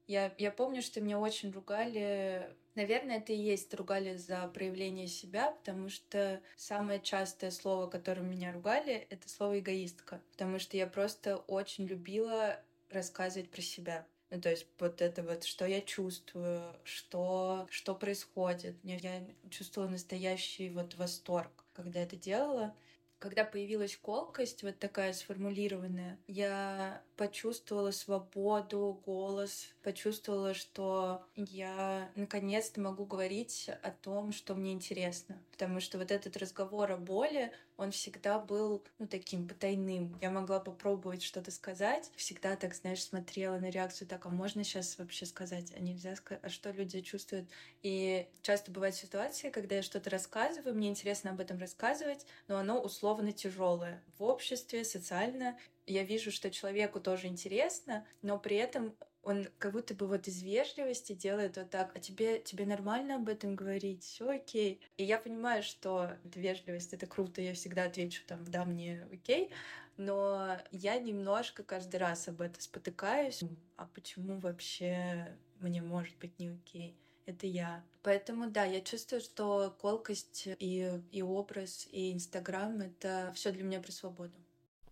Я, я помню, что меня очень ругали. Наверное, это и есть ругали за проявление себя, потому что самое частое слово, которым меня ругали, это слово эгоистка. Потому что я просто очень любила рассказывать про себя. Ну, то есть вот это вот, что я чувствую, что, что происходит. Я чувствовала настоящий вот восторг, когда это делала. Когда появилась колкость, вот такая сформулированная, я почувствовала свободу, голос, почувствовала, что я наконец-то могу говорить о том, что мне интересно. Потому что вот этот разговор о боли, он всегда был, ну, таким потайным. Я могла попробовать что-то сказать, всегда так, знаешь, смотрела на реакцию, так, а можно сейчас вообще сказать, а нельзя сказать, а что люди чувствуют? И часто бывают ситуации, когда я что-то рассказываю, мне интересно об этом рассказывать, но оно условно тяжелое в обществе, социально, я вижу, что человеку тоже интересно, но при этом он как будто бы вот из вежливости делает вот так, а тебе, тебе нормально об этом говорить, все окей. И я понимаю, что вежливость, это круто, я всегда отвечу там, да, мне окей, но я немножко каждый раз об этом спотыкаюсь. А почему вообще мне может быть не окей? это я. Поэтому да, я чувствую, что колкость и, и образ, и Инстаграм — это все для меня про свободу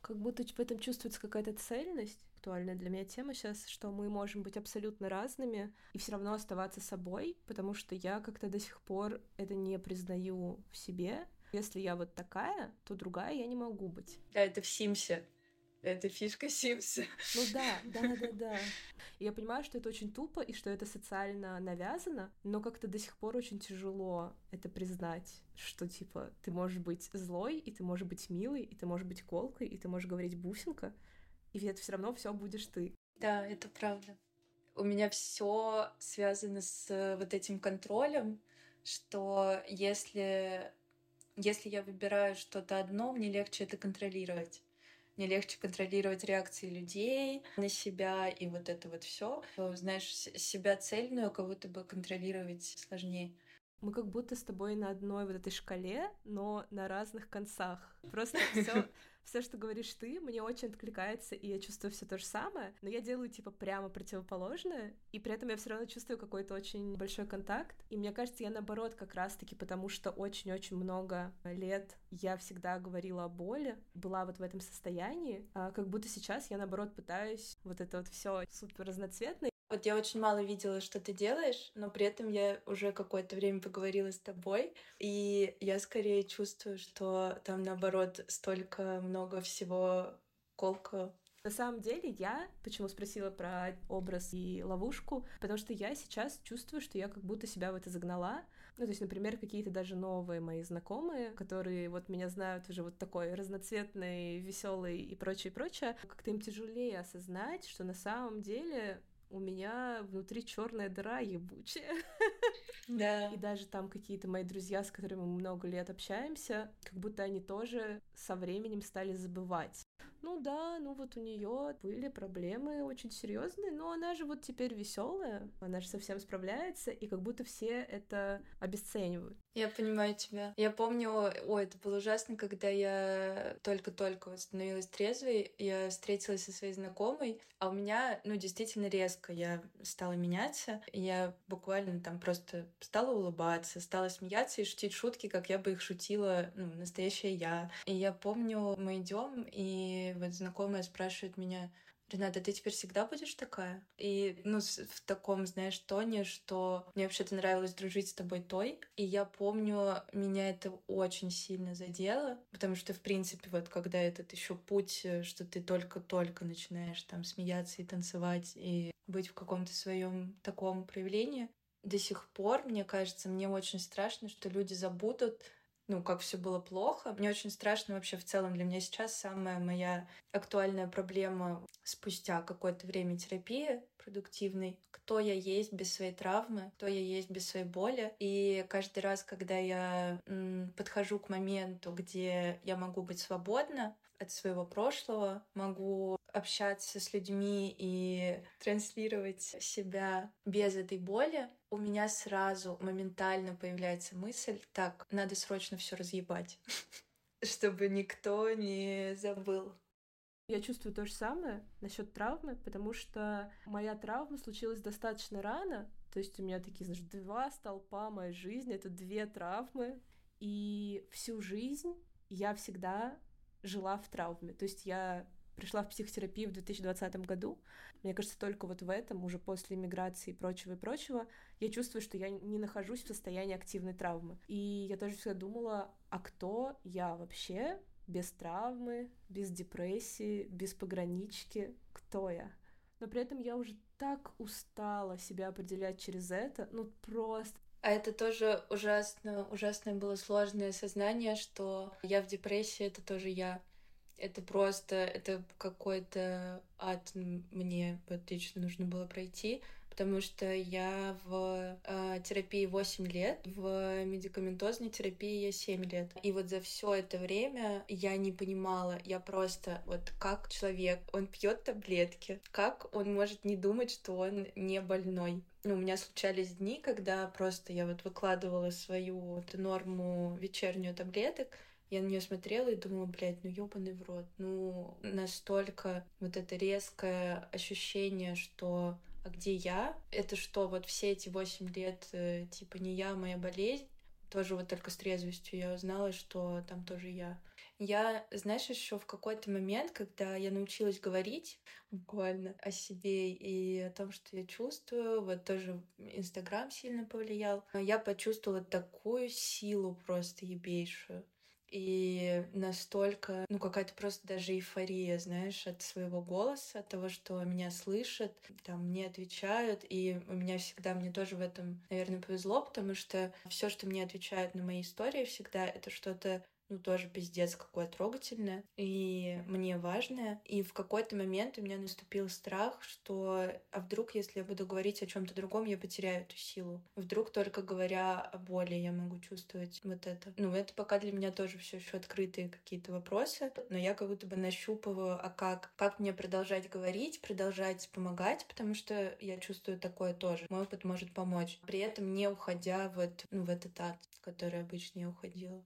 как будто в этом чувствуется какая-то цельность. Актуальная для меня тема сейчас, что мы можем быть абсолютно разными и все равно оставаться собой, потому что я как-то до сих пор это не признаю в себе. Если я вот такая, то другая я не могу быть. Да, это в Симсе. Это фишка Симса. Ну да, да, да, да. И я понимаю, что это очень тупо и что это социально навязано, но как-то до сих пор очень тяжело это признать, что типа ты можешь быть злой, и ты можешь быть милой, и ты можешь быть колкой, и ты можешь говорить бусинка, и это все равно все будешь ты. Да, это правда. У меня все связано с э, вот этим контролем, что если если я выбираю что-то одно, мне легче это контролировать мне легче контролировать реакции людей на себя и вот это вот все. Знаешь, себя цельную как будто бы контролировать сложнее. Мы как будто с тобой на одной вот этой шкале, но на разных концах. Просто все все, что говоришь ты, мне очень откликается, и я чувствую все то же самое, но я делаю типа прямо противоположное, и при этом я все равно чувствую какой-то очень большой контакт. И мне кажется, я наоборот как раз-таки, потому что очень-очень много лет я всегда говорила о боли, была вот в этом состоянии, а как будто сейчас я наоборот пытаюсь вот это вот все супер разноцветное вот я очень мало видела, что ты делаешь, но при этом я уже какое-то время поговорила с тобой, и я скорее чувствую, что там наоборот столько много всего колка. На самом деле я, почему спросила про образ и ловушку, потому что я сейчас чувствую, что я как будто себя в это загнала, ну, то есть, например, какие-то даже новые мои знакомые, которые вот меня знают уже вот такой разноцветный, веселый и прочее, прочее, как-то им тяжелее осознать, что на самом деле у меня внутри черная дыра ебучая. Да. И даже там какие-то мои друзья, с которыми мы много лет общаемся, как будто они тоже со временем стали забывать. ну да, ну вот у нее были проблемы очень серьезные, но она же вот теперь веселая, она же совсем справляется, и как будто все это обесценивают. Я понимаю тебя. Я помню, ой, это было ужасно, когда я только-только становилась трезвой, я встретилась со своей знакомой, а у меня, ну, действительно резко я стала меняться. Я буквально там просто стала улыбаться, стала смеяться и шутить шутки, как я бы их шутила, ну, настоящая я. И я помню, мы идем, и вот знакомая спрашивает меня, Рената, ты теперь всегда будешь такая? И, ну, в таком, знаешь, тоне, что мне вообще-то нравилось дружить с тобой той. И я помню, меня это очень сильно задело, потому что, в принципе, вот когда этот еще путь, э, что ты только-только начинаешь там смеяться и танцевать, и быть в каком-то своем таком проявлении, до сих пор, мне кажется, мне очень страшно, что люди забудут ну, как все было плохо. Мне очень страшно вообще в целом. Для меня сейчас самая моя актуальная проблема спустя какое-то время терапии продуктивной, кто я есть без своей травмы, кто я есть без своей боли. И каждый раз, когда я м, подхожу к моменту, где я могу быть свободна от своего прошлого, могу общаться с людьми и транслировать себя без этой боли, у меня сразу моментально появляется мысль, так, надо срочно все разъебать, чтобы никто не забыл. Я чувствую то же самое насчет травмы, потому что моя травма случилась достаточно рано. То есть у меня такие, знаешь, два столпа моей жизни, это две травмы. И всю жизнь я всегда жила в травме. То есть я пришла в психотерапию в 2020 году. Мне кажется, только вот в этом, уже после иммиграции и прочего и прочего, я чувствую, что я не нахожусь в состоянии активной травмы. И я тоже всегда думала, а кто я вообще без травмы, без депрессии, без погранички, кто я? Но при этом я уже так устала себя определять через это, ну просто а это тоже ужасно, ужасное было сложное сознание, что я в депрессии, это тоже я. Это просто, это какой-то ад мне вот лично нужно было пройти, потому что я в э, терапии 8 лет, в медикаментозной терапии я 7 лет. И вот за все это время я не понимала, я просто вот как человек, он пьет таблетки, как он может не думать, что он не больной. Ну, у меня случались дни, когда просто я вот выкладывала свою вот норму вечернюю таблеток, я на нее смотрела и думала, блядь, ну ёбаный в рот. Ну, настолько вот это резкое ощущение, что а где я? Это что, вот все эти восемь лет, э, типа, не я, а моя болезнь? Тоже вот только с трезвостью я узнала, что там тоже я. Я, знаешь, еще в какой-то момент, когда я научилась говорить буквально о себе и о том, что я чувствую, вот тоже Инстаграм сильно повлиял, я почувствовала такую силу просто ебейшую и настолько, ну, какая-то просто даже эйфория, знаешь, от своего голоса, от того, что меня слышат, там, мне отвечают, и у меня всегда, мне тоже в этом, наверное, повезло, потому что все, что мне отвечают на мои истории всегда, это что-то ну, тоже пиздец какое трогательное и мне важное. И в какой-то момент у меня наступил страх, что а вдруг, если я буду говорить о чем то другом, я потеряю эту силу. Вдруг только говоря о боли я могу чувствовать вот это. Ну, это пока для меня тоже все еще открытые какие-то вопросы, но я как будто бы нащупываю, а как, как мне продолжать говорить, продолжать помогать, потому что я чувствую такое тоже. Мой опыт может помочь. При этом не уходя вот, ну, в этот ад, который обычно я уходила.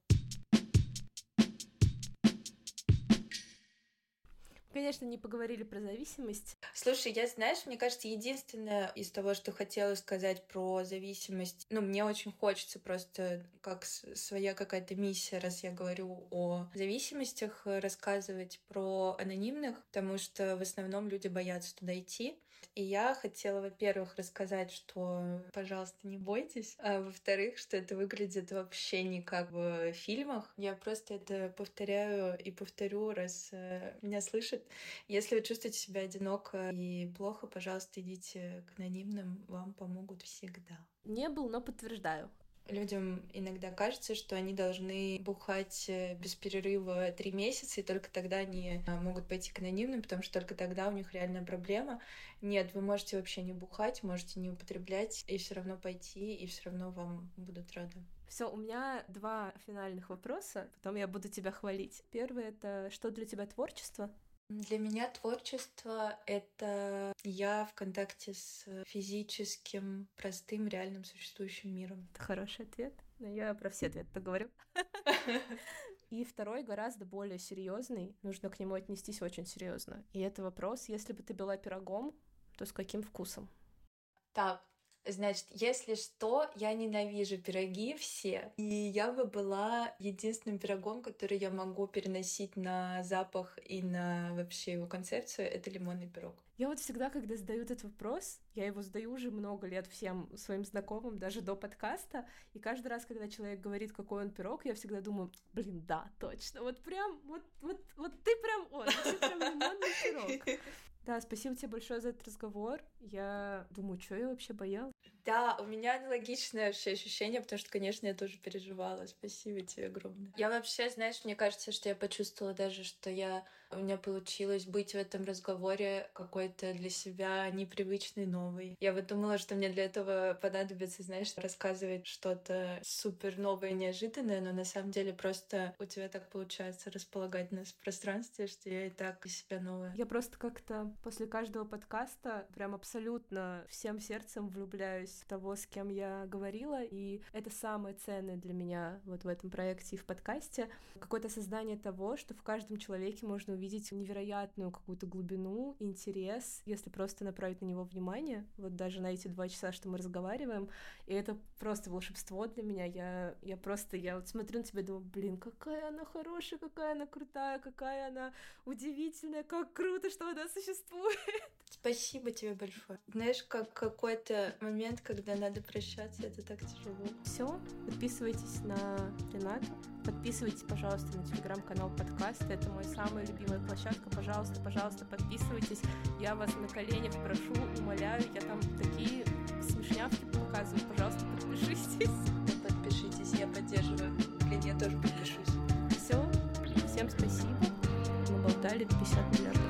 Конечно, не поговорили про зависимость. Слушай, я, знаешь, мне кажется, единственное из того, что хотела сказать про зависимость, ну, мне очень хочется просто как своя какая-то миссия, раз я говорю о зависимостях, рассказывать про анонимных, потому что в основном люди боятся туда идти. И я хотела, во-первых, рассказать, что, пожалуйста, не бойтесь, а во-вторых, что это выглядит вообще не как в фильмах. Я просто это повторяю и повторю, раз э, меня слышат. Если вы чувствуете себя одиноко и плохо, пожалуйста, идите к анонимным, вам помогут всегда. Не был, но подтверждаю. Людям иногда кажется, что они должны бухать э, без перерыва три месяца, и только тогда они а, могут пойти к анонимным, потому что только тогда у них реальная проблема. Нет, вы можете вообще не бухать, можете не употреблять, и все равно пойти, и все равно вам будут рады. Все, у меня два финальных вопроса, потом я буду тебя хвалить. Первый это что для тебя творчество? Для меня творчество — это я в контакте с физическим, простым, реальным существующим миром. Это хороший ответ. Но я про все ответы поговорю. И второй гораздо более серьезный, нужно к нему отнестись очень серьезно. И это вопрос, если бы ты была пирогом, то с каким вкусом? Так, Значит, если что, я ненавижу пироги все. И я бы была единственным пирогом, который я могу переносить на запах и на вообще его концепцию, это лимонный пирог. Я вот всегда, когда задаю этот вопрос, я его задаю уже много лет всем своим знакомым, даже до подкаста, и каждый раз, когда человек говорит, какой он пирог, я всегда думаю, блин, да, точно, вот прям, вот, вот, вот ты прям он, ты прям лимонный пирог. Да, спасибо тебе большое за этот разговор. Я думаю, что я вообще боялась? Да, у меня аналогичное вообще ощущение, потому что, конечно, я тоже переживала. Спасибо тебе огромное. Я вообще, знаешь, мне кажется, что я почувствовала даже, что я у меня получилось быть в этом разговоре какой-то для себя непривычный, новый. Я вот думала, что мне для этого понадобится, знаешь, рассказывать что-то супер новое, неожиданное, но на самом деле просто у тебя так получается располагать нас в пространстве, что я и так из себя новая. Я просто как-то после каждого подкаста прям абсолютно всем сердцем влюбляюсь того, с кем я говорила, и это самое ценное для меня вот в этом проекте и в подкасте. Какое-то создание того, что в каждом человеке можно увидеть невероятную какую-то глубину, интерес, если просто направить на него внимание, вот даже на эти два часа, что мы разговариваем, и это просто волшебство для меня. Я, я просто, я вот смотрю на тебя и думаю, блин, какая она хорошая, какая она крутая, какая она удивительная, как круто, что она существует. Спасибо тебе большое. Знаешь, как какой-то момент, когда надо прощаться, это так тяжело. Все, подписывайтесь на Ренату, подписывайтесь, пожалуйста, на телеграм-канал подкаста, это мой самый любимая площадка, пожалуйста, пожалуйста, подписывайтесь, я вас на коленях прошу, умоляю, я там такие смешнявки показываю, пожалуйста, подпишитесь. Подпишитесь, я поддерживаю. Блин, я тоже подпишусь. Все, всем спасибо. Мы болтали 50 миллиардов.